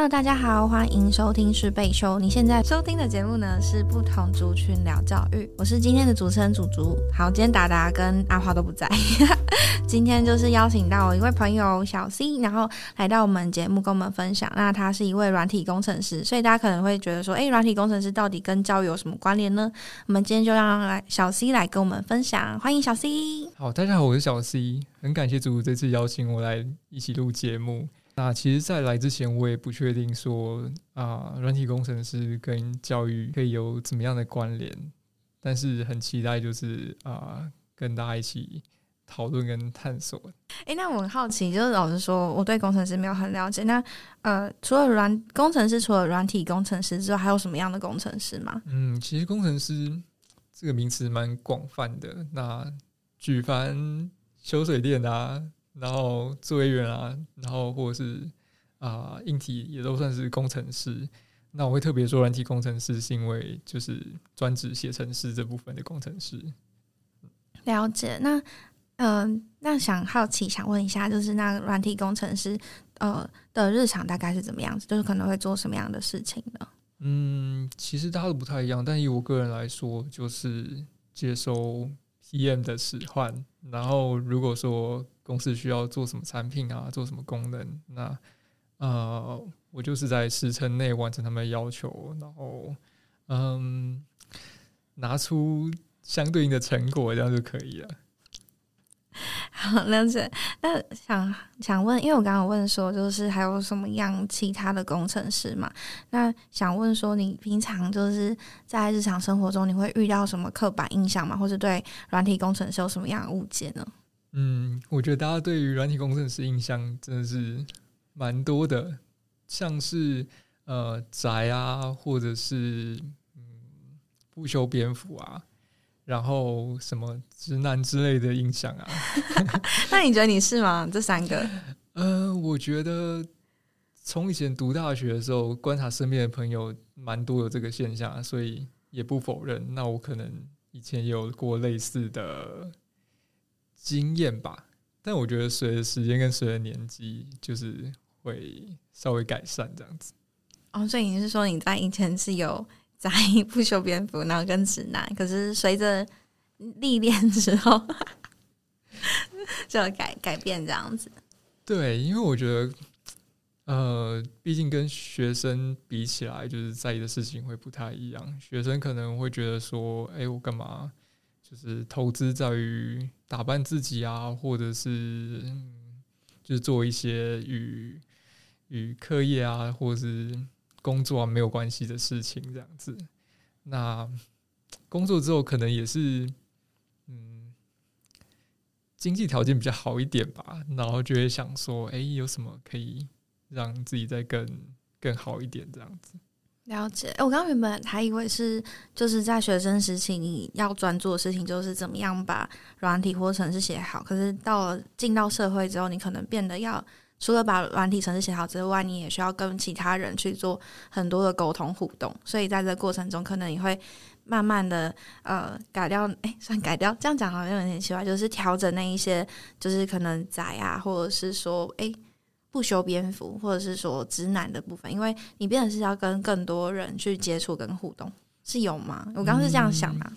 Hello，大家好，欢迎收听是贝修。你现在收听的节目呢是不同族群聊教育，我是今天的主持人祖祖。好，今天达达跟阿华都不在，今天就是邀请到一位朋友小 C，然后来到我们节目跟我们分享。那他是一位软体工程师，所以大家可能会觉得说，哎，软体工程师到底跟教育有什么关联呢？我们今天就让来小 C 来跟我们分享。欢迎小 C。好，大家好，我是小 C，很感谢祖祖这次邀请我来一起录节目。那其实，在来之前，我也不确定说啊，软体工程师跟教育可以有怎么样的关联，但是很期待，就是啊，跟大家一起讨论跟探索。哎，那我很好奇，就是老实说，我对工程师没有很了解。那呃，除了软工程师，除了软体工程师之外，还有什么样的工程师吗？嗯，其实工程师这个名词蛮广泛的。那举凡修水电啊。然后作业员啊，然后或者是啊，硬体也都算是工程师。那我会特别说软体工程师，是因为就是专职写程式这部分的工程师。了解。那嗯，那想好奇想问一下，就是那软体工程师呃的日常大概是怎么样子？就是可能会做什么样的事情呢？嗯，其实大家都不太一样，但以我个人来说，就是接收 T.M. 的使唤。然后如果说公司需要做什么产品啊，做什么功能？那呃，我就是在时辰内完成他们的要求，然后嗯，拿出相对应的成果，这样就可以了。好，了解。那想想问，因为我刚刚问说，就是还有什么样其他的工程师嘛？那想问说，你平常就是在日常生活中，你会遇到什么刻板印象吗？或者对软体工程师有什么样的误解呢？嗯，我觉得大家对于软体工程师印象真的是蛮多的，像是呃宅啊，或者是嗯不修边幅啊，然后什么直男之类的印象啊。那你觉得你是吗？这三个？呃，我觉得从以前读大学的时候，观察身边的朋友，蛮多有这个现象，所以也不否认。那我可能以前也有过类似的。经验吧，但我觉得随着时间跟随着年纪，就是会稍微改善这样子。哦，所以你是说你在以前是有在不修边幅，然后跟直男，可是随着历练之后，就改改变这样子。对，因为我觉得，呃，毕竟跟学生比起来，就是在意的事情会不太一样。学生可能会觉得说，哎，我干嘛？就是投资在于打扮自己啊，或者是就是做一些与与课业啊，或者是工作啊没有关系的事情，这样子。那工作之后可能也是嗯经济条件比较好一点吧，然后就会想说，哎，有什么可以让自己再更更好一点，这样子。了解，我刚刚原本还以为是就是在学生时期你要专注的事情就是怎么样把软体或程式写好，可是到了进到社会之后，你可能变得要除了把软体程式写好之外，你也需要跟其他人去做很多的沟通互动，所以在这过程中，可能你会慢慢的呃改掉，哎，算改掉，这样讲好像有点奇怪，就是调整那一些就是可能窄啊，或者是说哎。不修边幅，或者是说直男的部分，因为你变的是要跟更多人去接触跟互动，是有吗？我刚刚是这样想的。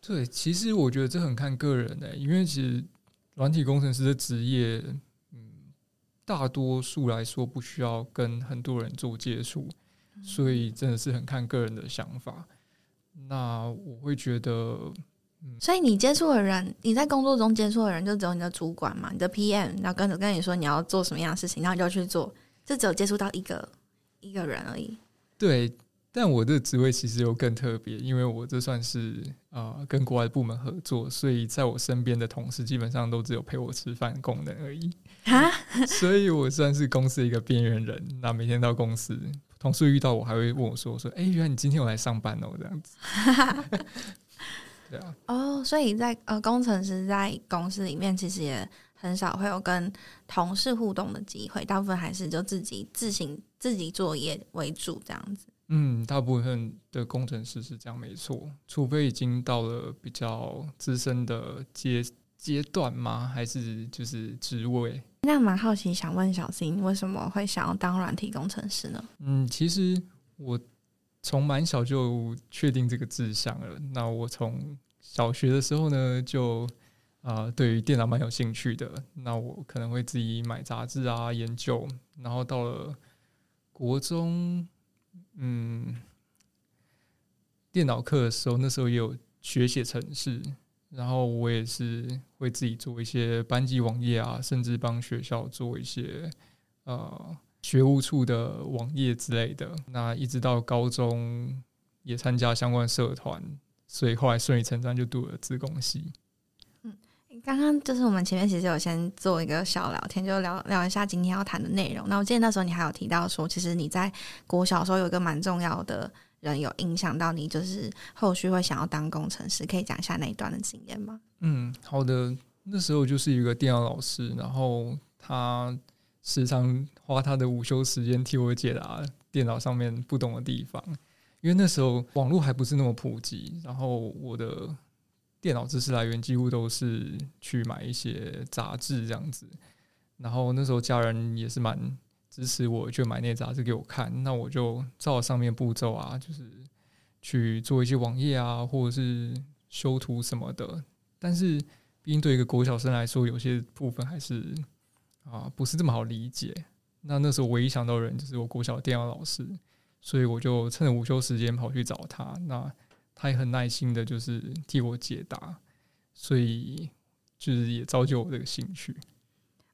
对，其实我觉得这很看个人的，因为其实软体工程师的职业，大多数来说不需要跟很多人做接触，所以真的是很看个人的想法。那我会觉得。所以你接触的人，你在工作中接触的人，就只有你的主管嘛，你的 PM，然后跟着跟你说你要做什么样的事情，然后你就去做，就只有接触到一个一个人而已。对，但我的职位其实又更特别，因为我这算是啊跟国外部门合作，所以在我身边的同事基本上都只有陪我吃饭功能而已啊，所以我算是公司一个边缘人。那每天到公司，同事遇到我还会问我说：“说哎，原来你今天有来上班哦？”这样子。对啊，哦，所以在呃，工程师在公司里面其实也很少会有跟同事互动的机会，大部分还是就自己自行自己作业为主这样子。嗯，大部分的工程师是这样，没错，除非已经到了比较资深的阶阶段吗？还是就是职位？那蛮好奇，想问小新，为什么会想要当软体工程师呢？嗯，其实我从蛮小就确定这个志向了。那我从小学的时候呢，就啊对于电脑蛮有兴趣的。那我可能会自己买杂志啊研究。然后到了国中，嗯，电脑课的时候，那时候也有学写程式。然后我也是会自己做一些班级网页啊，甚至帮学校做一些呃学务处的网页之类的。那一直到高中也参加相关社团，所以后来顺理成章就读了自贡系。嗯，刚刚就是我们前面其实有先做一个小聊天，就聊聊一下今天要谈的内容。那我记得那时候你还有提到说，其实你在国小时候有一个蛮重要的。人有影响到你，就是后续会想要当工程师，可以讲一下那一段的经验吗？嗯，好的。那时候就是一个电脑老师，然后他时常花他的午休时间替我解答电脑上面不懂的地方。因为那时候网络还不是那么普及，然后我的电脑知识来源几乎都是去买一些杂志这样子。然后那时候家人也是蛮。支持我就买那杂志给我看，那我就照上面步骤啊，就是去做一些网页啊，或者是修图什么的。但是，毕竟对一个国小生来说，有些部分还是啊不是这么好理解。那那时候唯一想到人就是我国小电脑老师，所以我就趁着午休时间跑去找他。那他也很耐心的，就是替我解答，所以就是也造就我这个兴趣。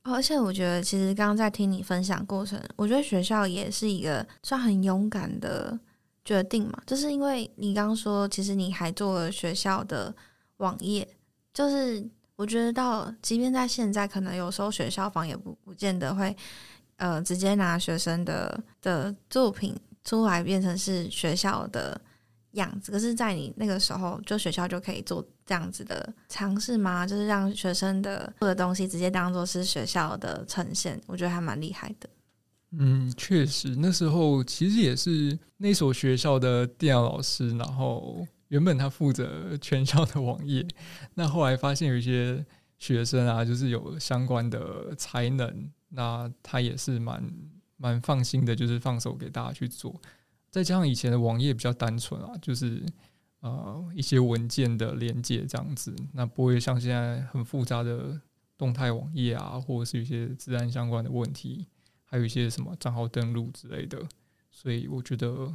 而且我觉得，其实刚刚在听你分享过程，我觉得学校也是一个算很勇敢的决定嘛。就是因为你刚刚说，其实你还做了学校的网页，就是我觉得到，即便在现在，可能有时候学校方也不不见得会，呃，直接拿学生的的作品出来变成是学校的。样子，可是，在你那个时候，就学校就可以做这样子的尝试吗？就是让学生的做的东西直接当做是学校的呈现，我觉得还蛮厉害的。嗯，确实，那时候其实也是那所学校的电脑老师，然后原本他负责全校的网页，那后来发现有一些学生啊，就是有相关的才能，那他也是蛮蛮放心的，就是放手给大家去做。再加上以前的网页比较单纯啊，就是呃一些文件的连接这样子，那不会像现在很复杂的动态网页啊，或者是一些自然相关的问题，还有一些什么账号登录之类的，所以我觉得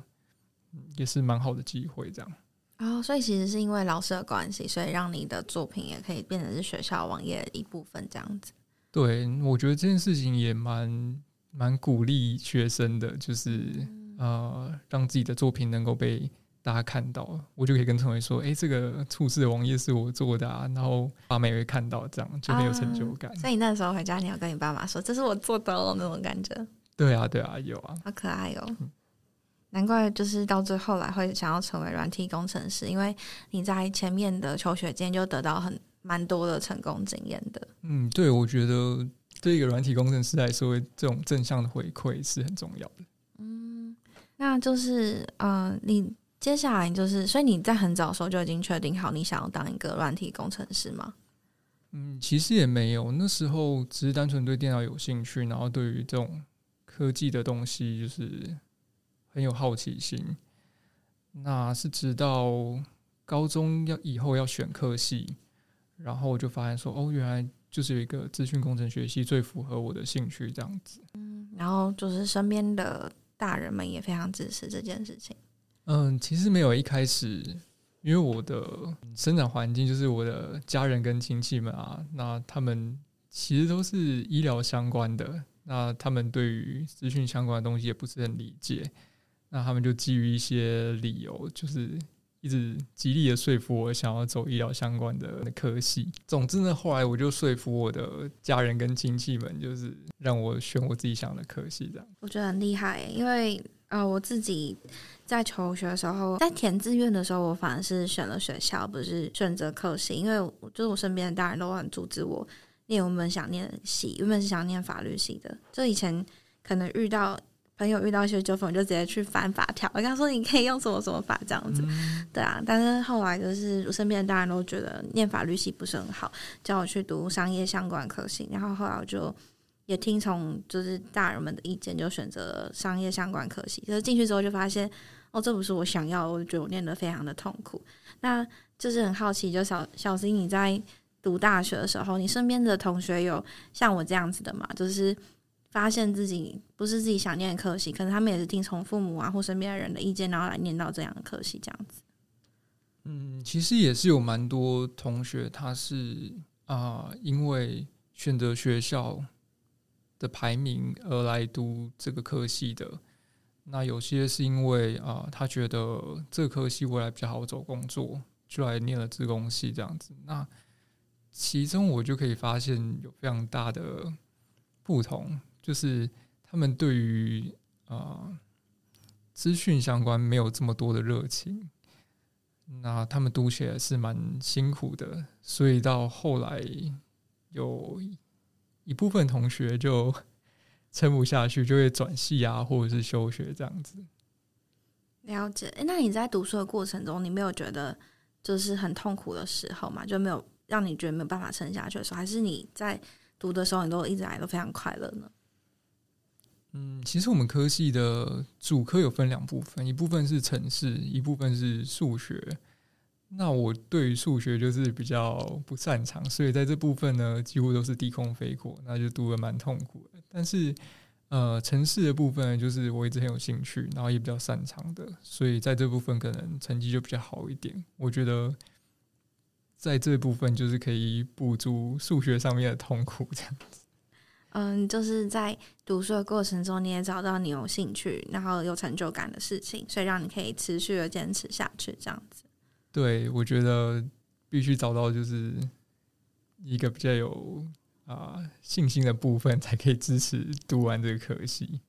也是蛮好的机会这样。哦，所以其实是因为老师的关系，所以让你的作品也可以变成是学校网页的一部分这样子。对，我觉得这件事情也蛮蛮鼓励学生的，就是。呃，让自己的作品能够被大家看到，我就可以跟陈伟说：“哎，这个处事的网页是我做的啊。”然后爸妈也会看到，这样就很有成就感。所以你那时候回家，你要跟你爸妈说：“这是我做的哦。”那种感觉。对啊，对啊，有啊，好可爱哦！难怪就是到最后来会想要成为软体工程师，因为你在前面的求学间就得到很蛮多的成功经验的。嗯，对，我觉得对一个软体工程师来说，这种正向的回馈是很重要的。那就是，呃，你接下来就是，所以你在很早的时候就已经确定好你想要当一个软体工程师吗？嗯，其实也没有，那时候只是单纯对电脑有兴趣，然后对于这种科技的东西就是很有好奇心。那是直到高中要以后要选科系，然后我就发现说，哦，原来就是有一个资讯工程学系最符合我的兴趣这样子。嗯，然后就是身边的。大人们也非常支持这件事情。嗯，其实没有一开始，因为我的生长环境就是我的家人跟亲戚们啊，那他们其实都是医疗相关的，那他们对于资讯相关的东西也不是很理解，那他们就基于一些理由，就是。一直极力的说服我想要走医疗相关的科系。总之呢，后来我就说服我的家人跟亲戚们，就是让我选我自己想的科系。这样我觉得很厉害，因为呃，我自己在求学的时候，在填志愿的时候，我反而是选了学校，不是选择科系，因为就是我身边的大人都很阻止我念我们想念的系，原本是想念法律系的。就以前可能遇到。朋友遇到一些纠纷，我就直接去翻法条，我跟他说你可以用什么什么法这样子，对啊。但是后来就是我身边的大人都觉得念法律系不是很好，叫我去读商业相关科系，然后后来我就也听从就是大人们的意见，就选择商业相关科系。可是进去之后就发现，哦，这不是我想要，我就觉得我念得非常的痛苦。那就是很好奇，就小小新你在读大学的时候，你身边的同学有像我这样子的吗？就是。发现自己不是自己想念的科系，可能他们也是听从父母啊或身边的人的意见，然后来念到这样的科系，这样子。嗯，其实也是有蛮多同学，他是啊，因为选择学校的排名而来读这个科系的。那有些是因为啊，他觉得这科系未来比较好找工作，就来念了自工系这样子。那其中我就可以发现有非常大的不同。就是他们对于啊资讯相关没有这么多的热情，那他们读起来是蛮辛苦的，所以到后来有一部分同学就撑不下去，就会转系啊，或者是休学这样子。了解，那你在读书的过程中，你没有觉得就是很痛苦的时候嘛？就没有让你觉得没有办法撑下去的时候，还是你在读的时候，你都一直来都非常快乐呢？嗯，其实我们科系的主科有分两部分，一部分是城市，一部分是数学。那我对于数学就是比较不擅长，所以在这部分呢，几乎都是低空飞过，那就读的蛮痛苦的。但是，呃，城市的部分就是我一直很有兴趣，然后也比较擅长的，所以在这部分可能成绩就比较好一点。我觉得在这部分就是可以补足数学上面的痛苦，这样子。嗯，就是在读书的过程中，你也找到你有兴趣，然后有成就感的事情，所以让你可以持续的坚持下去，这样子。对，我觉得必须找到就是一个比较有啊信心的部分，才可以支持读完这个科系。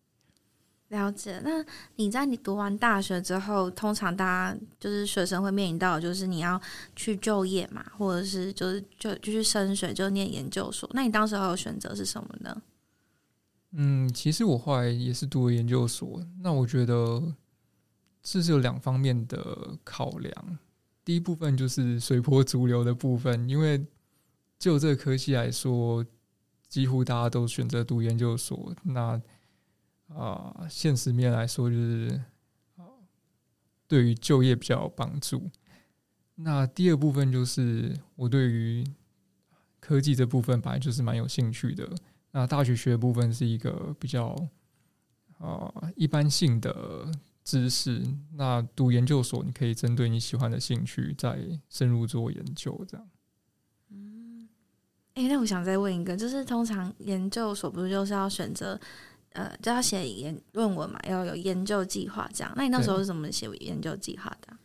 了解。那你在你读完大学之后，通常大家就是学生会面临到，就是你要去就业嘛，或者是就是就就去升学，就念研究所。那你当时候有选择是什么呢？嗯，其实我后来也是读了研究所。那我觉得这是有两方面的考量。第一部分就是随波逐流的部分，因为就这个科系来说，几乎大家都选择读研究所。那啊，现实面来说，就是对于就业比较有帮助。那第二部分就是我对于科技这部分本来就是蛮有兴趣的。那大学学部分是一个比较啊一般性的知识。那读研究所，你可以针对你喜欢的兴趣再深入做研究，这样。嗯，哎，那我想再问一个，就是通常研究所不是就是要选择？呃，就要写研论文嘛，要有研究计划这样。那你那时候是怎么写研究计划的？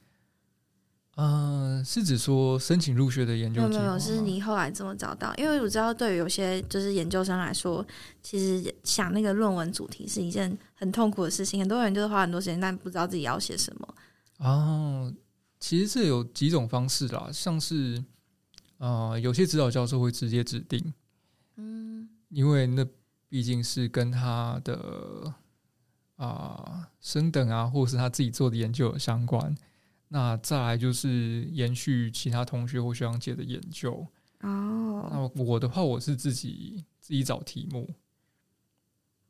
嗯，是指说申请入学的研究计划？没有，是你后来怎么找到？因为我知道，对于有些就是研究生来说，其实想那个论文主题是一件很痛苦的事情。很多人就是花很多时间，但不知道自己要写什么。哦，其实这有几种方式啦，像是啊，有些指导教授会直接指定，嗯，因为那。毕竟是跟他的啊升等啊，或者是他自己做的研究有相关。那再来就是延续其他同学或学长姐的研究。哦，那我的话，我是自己自己找题目。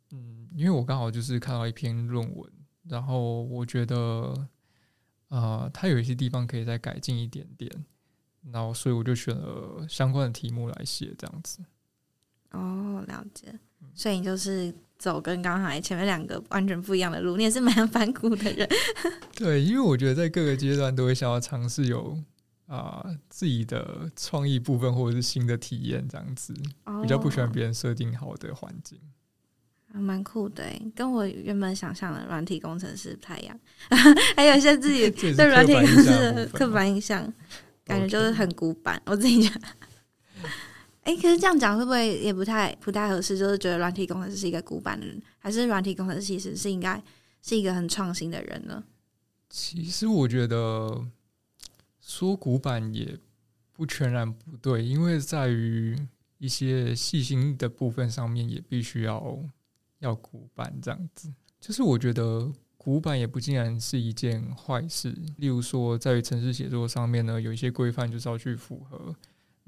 嗯，因为我刚好就是看到一篇论文，然后我觉得啊，它有一些地方可以再改进一点点，然后所以我就选了相关的题目来写，这样子。哦，了解。所以你就是走跟刚才前面两个完全不一样的路，你也是蛮 反骨的人。对，因为我觉得在各个阶段都会想要尝试有啊自己的创意部分或者是新的体验，这样子比较不喜欢别人设定好的环境。蛮酷的，跟我原本想象的软体工程师不太一样，还有一些自己对软体工程师的刻板印象，感觉就是很古板。我自己觉得。哎，可是这样讲会不会也不太不太合适？就是觉得软体工程师是一个古板的人，还是软体工程师其实是应该是一个很创新的人呢？其实我觉得说古板也不全然不对，因为在于一些细心的部分上面也必须要要古板这样子。就是我觉得古板也不尽然是一件坏事。例如说，在于城市写作上面呢，有一些规范就是要去符合。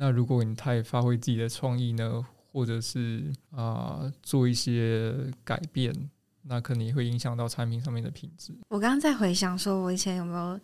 那如果你太发挥自己的创意呢，或者是啊做一些改变，那可能也会影响到产品上面的品质。我刚刚在回想，说我以前有没有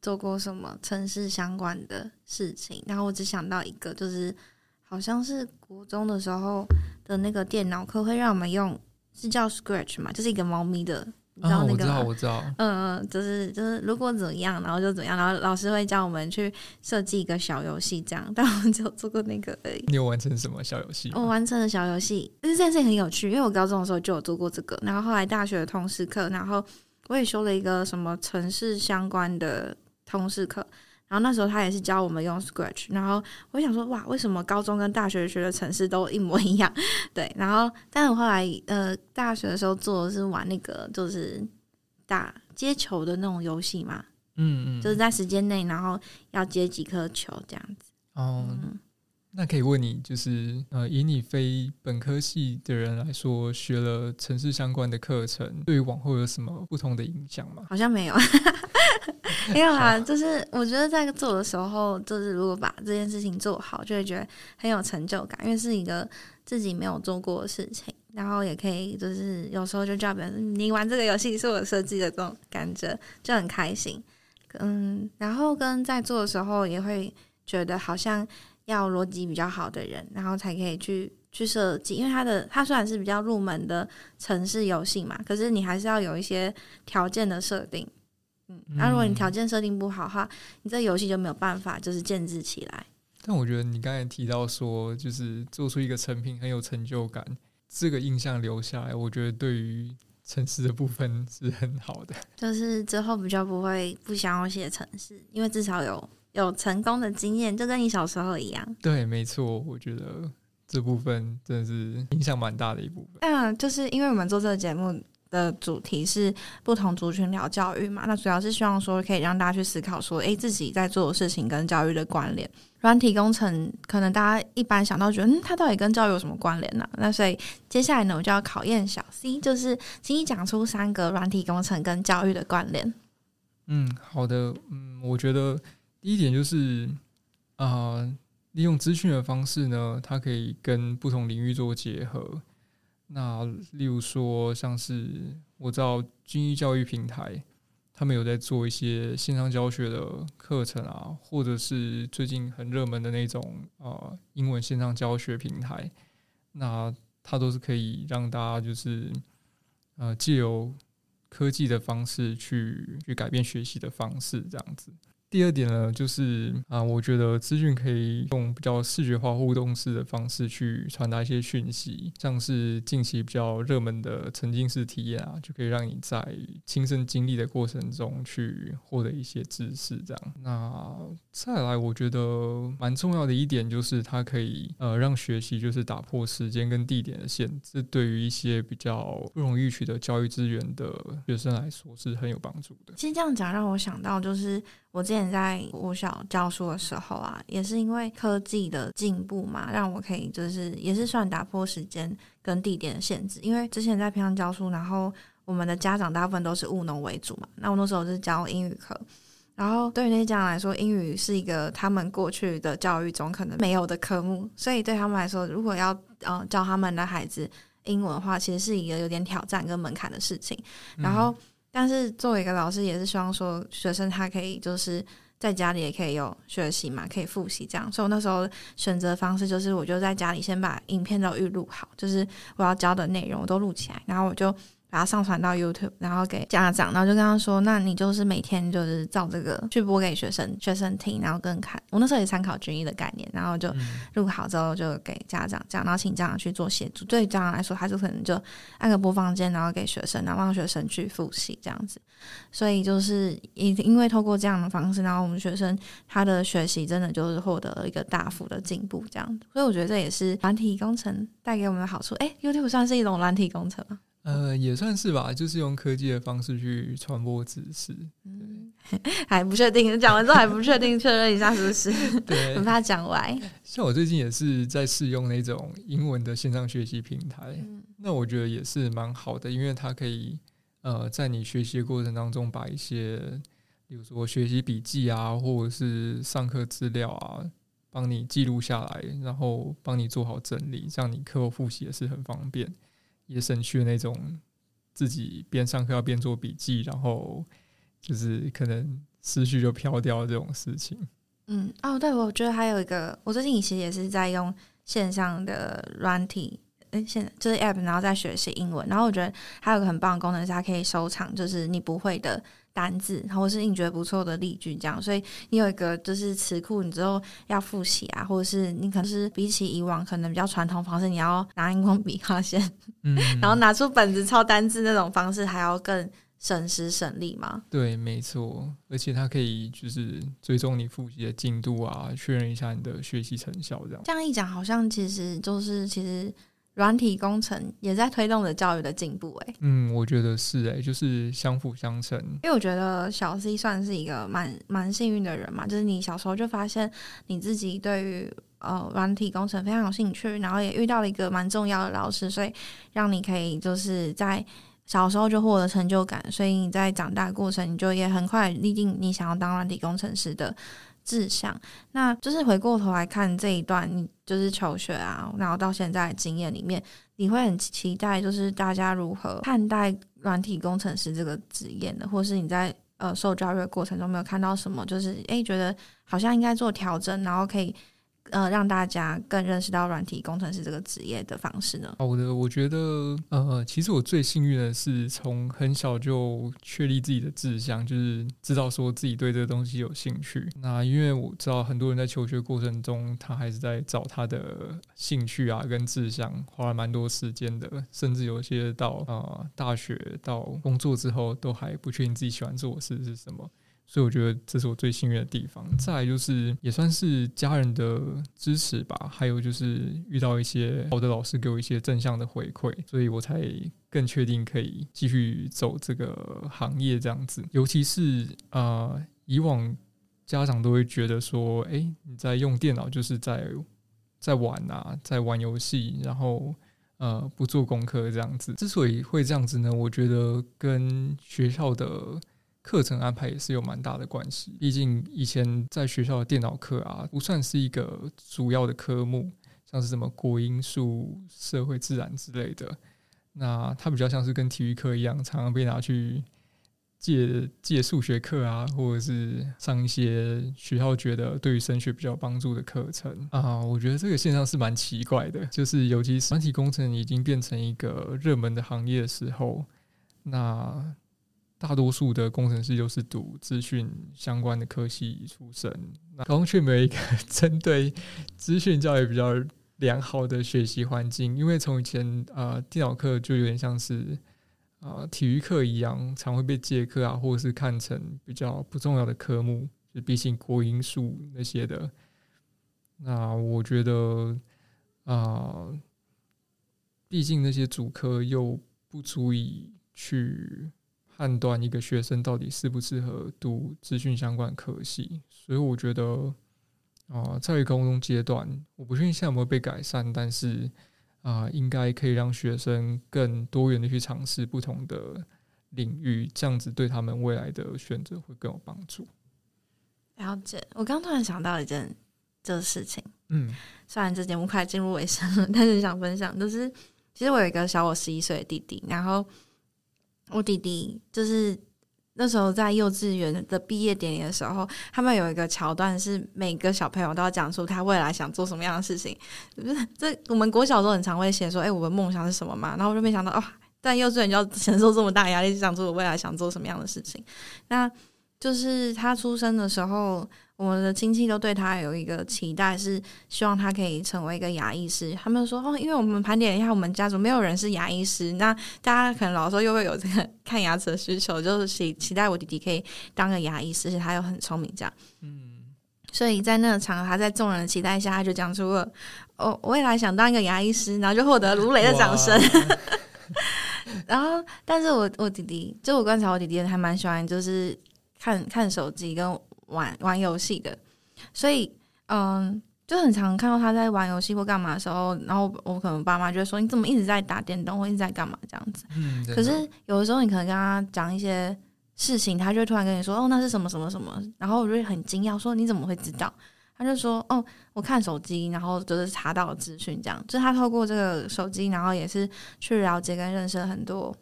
做过什么城市相关的事情，然后我只想到一个，就是好像是国中的时候的那个电脑课会让我们用，是叫 Scratch 嘛，就是一个猫咪的。啊，我知道，我知道。嗯嗯，就是就是，如果怎么样，然后就怎样，然后老师会教我们去设计一个小游戏，这样。但我们只有做过那个而已。你有完成什么小游戏？我完成了小游戏，但是这件事情很有趣，因为我高中的时候就有做过这个，然后后来大学的通识课，然后我也修了一个什么城市相关的通识课。然后那时候他也是教我们用 Scratch，然后我想说哇，为什么高中跟大学学的城市都一模一样？对，然后但我后来呃大学的时候做的是玩那个就是打接球的那种游戏嘛，嗯嗯，就是在时间内，然后要接几颗球这样子。哦，那可以问你，就是呃以你非本科系的人来说，学了城市相关的课程，对于往后有什么不同的影响吗？好像没有。没有啊，就是我觉得在做的时候，就是如果把这件事情做好，就会觉得很有成就感，因为是一个自己没有做过的事情，然后也可以就是有时候就叫别人你玩这个游戏是我设计的这种感觉，就很开心。嗯，然后跟在做的时候也会觉得好像要逻辑比较好的人，然后才可以去去设计，因为它的它虽然是比较入门的城市游戏嘛，可是你还是要有一些条件的设定。嗯，那如果你条件设定不好的话，你这游戏就没有办法就是建制起来。但我觉得你刚才提到说，就是做出一个成品很有成就感，这个印象留下来，我觉得对于城市的部分是很好的。就是之后比较不会不想要写城市，因为至少有有成功的经验，就跟你小时候一样。对，没错，我觉得这部分真的是影响蛮大的一部分。嗯，就是因为我们做这个节目。的主题是不同族群聊教育嘛？那主要是希望说可以让大家去思考说，诶，自己在做的事情跟教育的关联。软体工程可能大家一般想到觉得，嗯，它到底跟教育有什么关联呢？那所以接下来呢，我就要考验小 C，就是请你讲出三个软体工程跟教育的关联。嗯，好的，嗯，我觉得第一点就是啊，利用资讯的方式呢，它可以跟不同领域做结合。那例如说，像是我知道军医教育平台，他们有在做一些线上教学的课程啊，或者是最近很热门的那种啊英文线上教学平台，那它都是可以让大家就是呃借由科技的方式去去改变学习的方式，这样子。第二点呢，就是啊，我觉得资讯可以用比较视觉化、互动式的方式去传达一些讯息，像是近期比较热门的沉浸式体验啊，就可以让你在亲身经历的过程中去获得一些知识。这样，那再来，我觉得蛮重要的一点就是它可以呃让学习就是打破时间跟地点的限制，对于一些比较不容易取得教育资源的学生来说是很有帮助的。其实这样讲让我想到就是。我之前在我小教书的时候啊，也是因为科技的进步嘛，让我可以就是也是算打破时间跟地点的限制。因为之前在平常教书，然后我们的家长大部分都是务农为主嘛，那我那时候是教英语课，然后对于那些家长来说，英语是一个他们过去的教育中可能没有的科目，所以对他们来说，如果要呃教他们的孩子英文的话，其实是一个有点挑战跟门槛的事情，然后。但是作为一个老师，也是希望说学生他可以就是在家里也可以有学习嘛，可以复习这样。所以我那时候选择方式就是，我就在家里先把影片都预录好，就是我要教的内容我都录起来，然后我就。把它上传到 YouTube，然后给家长，然后就跟他说：“那你就是每天就是照这个去播给学生，学生听，然后跟看。我那时候也参考军医的概念，然后就录好之后就给家长讲，然后请家长去做协助。对家长来说，他就可能就按个播放键，然后给学生，然后让学生去复习这样子。所以就是因因为透过这样的方式，然后我们学生他的学习真的就是获得了一个大幅的进步，这样子。所以我觉得这也是软体工程带给我们的好处。哎，YouTube 算是一种软体工程吗？呃，也算是吧，就是用科技的方式去传播知识。嗯，还不确定，讲完之后还不确定，确认一下是不是？对，很怕讲歪。像我最近也是在试用那种英文的线上学习平台，那我觉得也是蛮好的，因为它可以呃，在你学习的过程当中，把一些，比如说学习笔记啊，或者是上课资料啊，帮你记录下来，然后帮你做好整理，这样你课后复习也是很方便，也省去了那种自己边上课要边做笔记，然后就是可能思绪就飘掉这种事情。嗯，哦，对，我觉得还有一个，我最近其实也是在用线上的软体。哎，现就是 app，然后在学习英文。然后我觉得还有个很棒的功能是，它可以收藏，就是你不会的单字，或是你觉得不错的例句，这样。所以你有一个就是词库，你之后要复习啊，或者是你可能是比起以往可能比较传统方式，你要拿荧光笔画线，嗯，然后拿出本子抄单字那种方式，还要更省时省力嘛？对，没错。而且它可以就是追踪你复习的进度啊，确认一下你的学习成效，这样。这样一讲，好像其实就是其实。软体工程也在推动着教育的进步，哎，嗯，我觉得是，哎，就是相辅相成。因为我觉得小 C 算是一个蛮蛮幸运的人嘛，就是你小时候就发现你自己对于呃软体工程非常有兴趣，然后也遇到了一个蛮重要的老师，所以让你可以就是在小时候就获得成就感，所以你在长大过程你就也很快立定你想要当软体工程师的。志向，那就是回过头来看这一段，你就是求学啊，然后到现在经验里面，你会很期待，就是大家如何看待软体工程师这个职业呢？或是你在呃受教育的过程中没有看到什么，就是诶觉得好像应该做调整，然后可以。呃，让大家更认识到软体工程师这个职业的方式呢？好的，我觉得呃，其实我最幸运的是从很小就确立自己的志向，就是知道说自己对这个东西有兴趣。那因为我知道很多人在求学过程中，他还是在找他的兴趣啊跟志向，花了蛮多时间的，甚至有些到啊大学到工作之后，都还不确定自己喜欢做的事是什么。所以我觉得这是我最幸运的地方。再来就是也算是家人的支持吧，还有就是遇到一些好的老师给我一些正向的回馈，所以我才更确定可以继续走这个行业这样子。尤其是啊，以往家长都会觉得说，哎，你在用电脑就是在在玩啊，在玩游戏，然后呃不做功课这样子。之所以会这样子呢，我觉得跟学校的。课程安排也是有蛮大的关系，毕竟以前在学校的电脑课啊，不算是一个主要的科目，像是什么国英数、社会、自然之类的。那它比较像是跟体育课一样，常常被拿去借借数学课啊，或者是上一些学校觉得对于升学比较帮助的课程啊。我觉得这个现象是蛮奇怪的，就是尤其是软体工程已经变成一个热门的行业的时候，那。大多数的工程师都是读资讯相关的科系出身，那高中却没有一个针对资讯教育比较良好的学习环境。因为从以前啊，电脑课就有点像是啊体育课一样，常会被借课啊，或者是看成比较不重要的科目，就毕竟国英数那些的。那我觉得啊，毕竟那些主科又不足以去。判断一个学生到底适不适合读资讯相关科系，所以我觉得，啊，在高中阶段，我不确定现在有没有被改善，但是啊，应该可以让学生更多元的去尝试不同的领域，这样子对他们未来的选择会更有帮助。了解，我刚突然想到一件这个事情，嗯，虽然这节目快进入尾声了，但是想分享，就是其实我有一个小我十一岁的弟弟，然后。我弟弟就是那时候在幼稚园的毕业典礼的时候，他们有一个桥段是每个小朋友都要讲出他未来想做什么样的事情。不是这我们国小时候很常会写说，哎，我的梦想是什么嘛？然后我就没想到哦，在幼稚园就要承受这么大压力，想出我未来想做什么样的事情。那就是他出生的时候。我们的亲戚都对他有一个期待，是希望他可以成为一个牙医师。他们说哦，因为我们盘点一下，我们家族没有人是牙医师，那大家可能老时候又会有这个看牙齿的需求，就是期期待我弟弟可以当个牙医师，而且他又很聪明，这样。嗯，所以在那个场合，他在众人的期待下，他就讲出了哦，未来想当一个牙医师，然后就获得如雷的掌声。然后，但是我我弟弟，就我观察，我弟弟还蛮喜欢，就是看看手机跟。玩玩游戏的，所以嗯，就很常看到他在玩游戏或干嘛的时候，然后我可能爸妈就会说：“你怎么一直在打电动，或一直在干嘛这样子？”嗯，可是有的时候你可能跟他讲一些事情，他就会突然跟你说：“哦，那是什么什么什么。”然后我就会很惊讶，说：“你怎么会知道？”他就说：“哦，我看手机，然后就是查到资讯，这样。就是他透过这个手机，然后也是去了解跟认识很多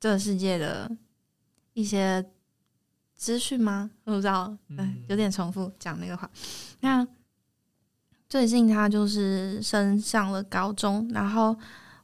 这个世界的一些资讯吗？我不知道，嗯，有点重复讲那个话。那最近他就是升上了高中，然后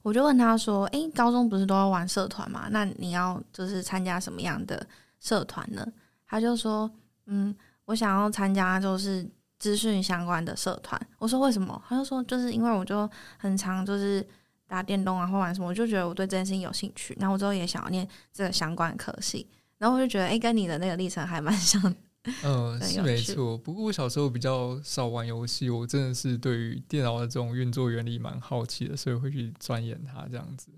我就问他说：“诶，高中不是都要玩社团吗？那你要就是参加什么样的社团呢？”他就说：“嗯，我想要参加就是资讯相关的社团。”我说：“为什么？”他就说：“就是因为我就很常就是打电动啊，或玩什么，我就觉得我对这件事情有兴趣。然后我之后也想要念这个相关科系，然后我就觉得，哎，跟你的那个历程还蛮像。”嗯，是没错。不过我小时候比较少玩游戏，我真的是对于电脑的这种运作原理蛮好奇的，所以会去钻研它这样子。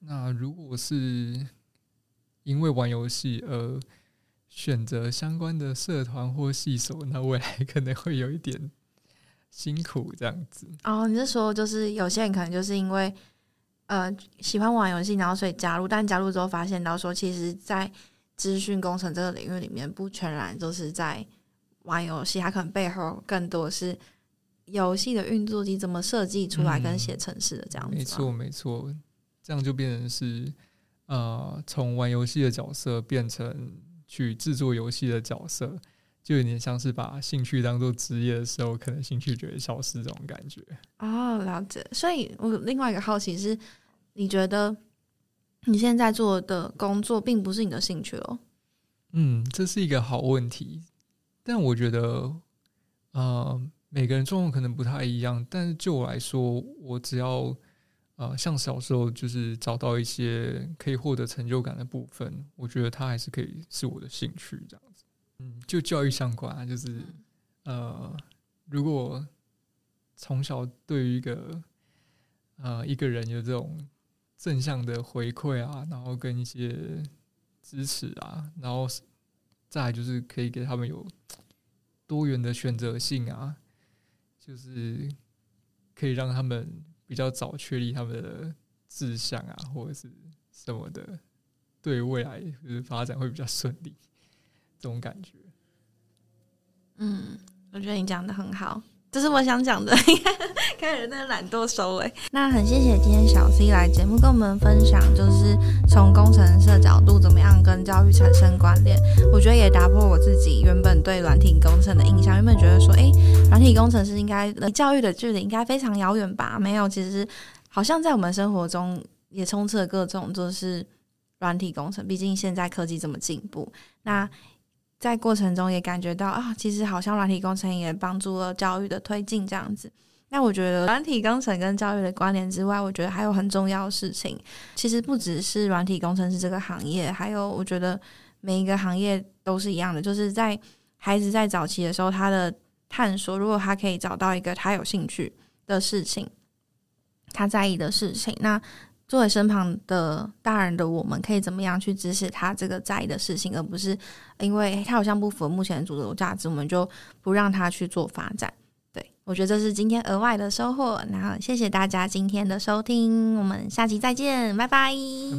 那如果是因为玩游戏而选择相关的社团或系所，那未来可能会有一点辛苦这样子。哦，你是说就是有些人可能就是因为呃喜欢玩游戏，然后所以加入，但加入之后发现到说，其实，在资讯工程这个领域里面，不全然都是在玩游戏，它可能背后更多是游戏的运作机怎么设计出来跟写程式的这样子。没错，没错，这样就变成是呃，从玩游戏的角色变成去制作游戏的角色，就有点像是把兴趣当做职业的时候，可能兴趣就会消失这种感觉。哦，了解。所以我另外一个好奇是，你觉得？你现在做的工作并不是你的兴趣哦。嗯，这是一个好问题，但我觉得，呃，每个人状况可能不太一样。但是就我来说，我只要呃，像小时候就是找到一些可以获得成就感的部分，我觉得它还是可以是我的兴趣这样子。嗯，就教育相关啊，就是呃，如果从小对于一个呃一个人有这种。正向的回馈啊，然后跟一些支持啊，然后再就是可以给他们有多元的选择性啊，就是可以让他们比较早确立他们的志向啊，或者是什么的，对未来就是发展会比较顺利，这种感觉。嗯，我觉得你讲的很好。这是我想讲的，开始那个懒惰收尾。那很谢谢今天小 C 来节目跟我们分享，就是从工程师角度怎么样跟教育产生关联。我觉得也打破我自己原本对软体工程的印象，原本觉得说，哎，软体工程师应该离教育的距离应该非常遥远吧？没有，其实好像在我们生活中也充斥了各种就是软体工程。毕竟现在科技这么进步，那。在过程中也感觉到啊，其实好像软体工程也帮助了教育的推进这样子。那我觉得软体工程跟教育的关联之外，我觉得还有很重要事情。其实不只是软体工程师这个行业，还有我觉得每一个行业都是一样的，就是在孩子在早期的时候，他的探索，如果他可以找到一个他有兴趣的事情，他在意的事情，那。作为身旁的大人的我们，可以怎么样去支持他这个在意的事情，而不是因为他好像不符合目前主流价值，我们就不让他去做发展。对我觉得这是今天额外的收获。然后谢谢大家今天的收听，我们下期再见，拜拜，拜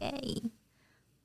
拜。